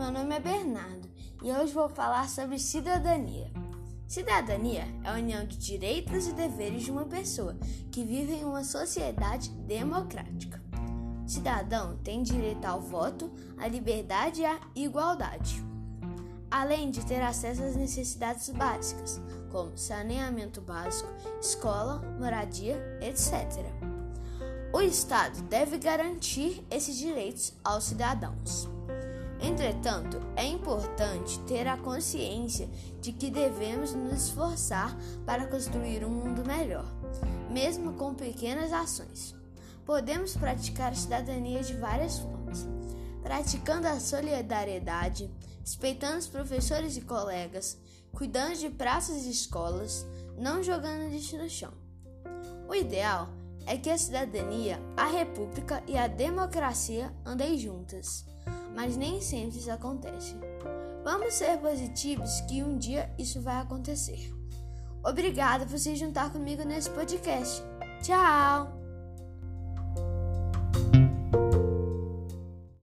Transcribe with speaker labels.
Speaker 1: meu nome é Bernardo e hoje vou falar sobre cidadania. Cidadania é a união de direitos e deveres de uma pessoa que vive em uma sociedade democrática. Cidadão tem direito ao voto, à liberdade e à igualdade, além de ter acesso às necessidades básicas, como saneamento básico, escola, moradia, etc. O Estado deve garantir esses direitos aos cidadãos. Entretanto, é importante ter a consciência de que devemos nos esforçar para construir um mundo melhor, mesmo com pequenas ações. Podemos praticar a cidadania de várias formas, praticando a solidariedade, respeitando os professores e colegas, cuidando de praças e escolas, não jogando lixo no chão. O ideal é que a cidadania, a república e a democracia andem juntas mas nem sempre isso acontece. Vamos ser positivos que um dia isso vai acontecer. Obrigada por se juntar comigo nesse podcast. Tchau!